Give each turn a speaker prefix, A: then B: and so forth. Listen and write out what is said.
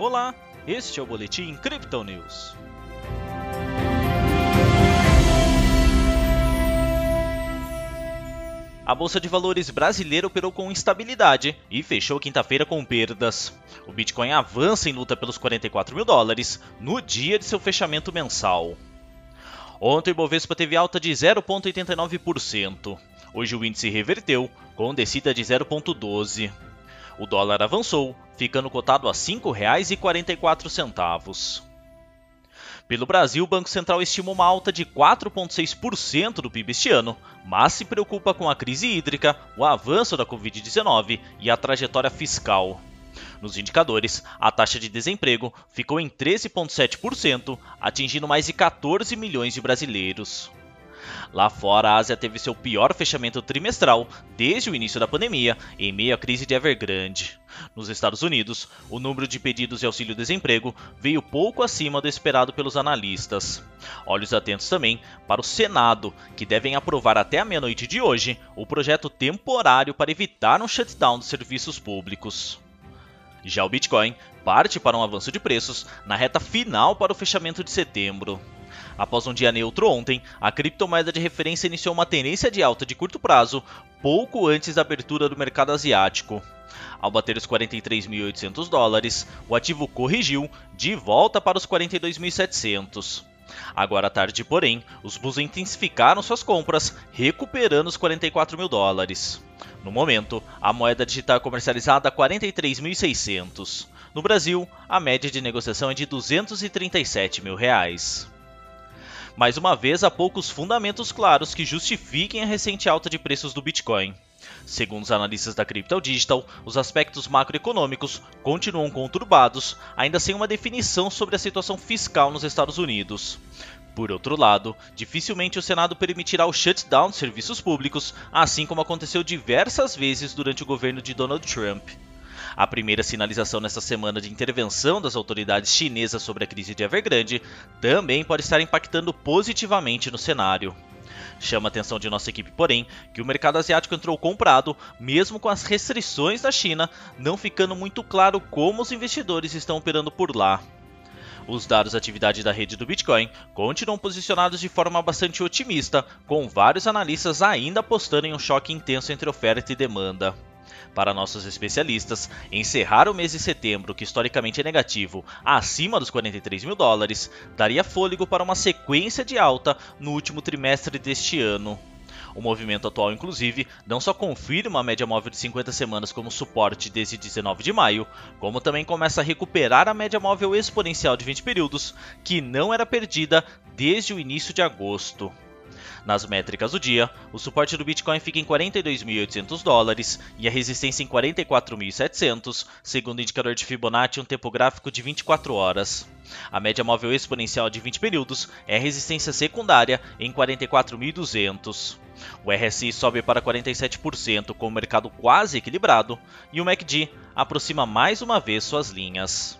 A: Olá, este é o Boletim Crypto News. A Bolsa de Valores brasileira operou com instabilidade e fechou quinta-feira com perdas. O Bitcoin avança em luta pelos 44 mil dólares no dia de seu fechamento mensal. Ontem o Bovespa teve alta de 0,89%. Hoje o índice reverteu, com descida de 0,12%. O dólar avançou, ficando cotado a R$ 5,44. Pelo Brasil, o Banco Central estima uma alta de 4,6% do PIB este ano, mas se preocupa com a crise hídrica, o avanço da Covid-19 e a trajetória fiscal. Nos indicadores, a taxa de desemprego ficou em 13,7%, atingindo mais de 14 milhões de brasileiros. Lá fora, a Ásia teve seu pior fechamento trimestral desde o início da pandemia, em meio à crise de Evergrande. Nos Estados Unidos, o número de pedidos de auxílio-desemprego veio pouco acima do esperado pelos analistas. Olhos atentos também para o Senado, que devem aprovar até a meia-noite de hoje o projeto temporário para evitar um shutdown dos serviços públicos. Já o Bitcoin parte para um avanço de preços na reta final para o fechamento de setembro. Após um dia neutro ontem, a criptomoeda de referência iniciou uma tendência de alta de curto prazo pouco antes da abertura do mercado asiático. Ao bater os 43.800 dólares, o ativo corrigiu de volta para os 42.700. Agora à tarde, porém, os bulls intensificaram suas compras, recuperando os 44 mil dólares. No momento, a moeda digital é comercializada a 43.600. No Brasil, a média de negociação é de 237 mil reais. Mais uma vez, há poucos fundamentos claros que justifiquem a recente alta de preços do Bitcoin. Segundo os analistas da Crypto Digital, os aspectos macroeconômicos continuam conturbados, ainda sem uma definição sobre a situação fiscal nos Estados Unidos. Por outro lado, dificilmente o Senado permitirá o shutdown de serviços públicos, assim como aconteceu diversas vezes durante o governo de Donald Trump. A primeira sinalização nesta semana de intervenção das autoridades chinesas sobre a crise de Evergrande também pode estar impactando positivamente no cenário. Chama a atenção de nossa equipe, porém, que o mercado asiático entrou comprado, mesmo com as restrições da China, não ficando muito claro como os investidores estão operando por lá. Os dados da atividade da rede do Bitcoin continuam posicionados de forma bastante otimista, com vários analistas ainda apostando em um choque intenso entre oferta e demanda. Para nossos especialistas, encerrar o mês de setembro, que historicamente é negativo, acima dos 43 mil dólares, daria fôlego para uma sequência de alta no último trimestre deste ano. O movimento atual, inclusive, não só confirma a média móvel de 50 semanas como suporte desde 19 de maio, como também começa a recuperar a média móvel exponencial de 20 períodos, que não era perdida desde o início de agosto. Nas métricas do dia, o suporte do Bitcoin fica em 42.800 dólares e a resistência em 44.700, segundo o indicador de Fibonacci, um tempo gráfico de 24 horas. A média móvel exponencial de 20 períodos é a resistência secundária em 44.200. O RSI sobe para 47%, com o mercado quase equilibrado, e o MACD aproxima mais uma vez suas linhas.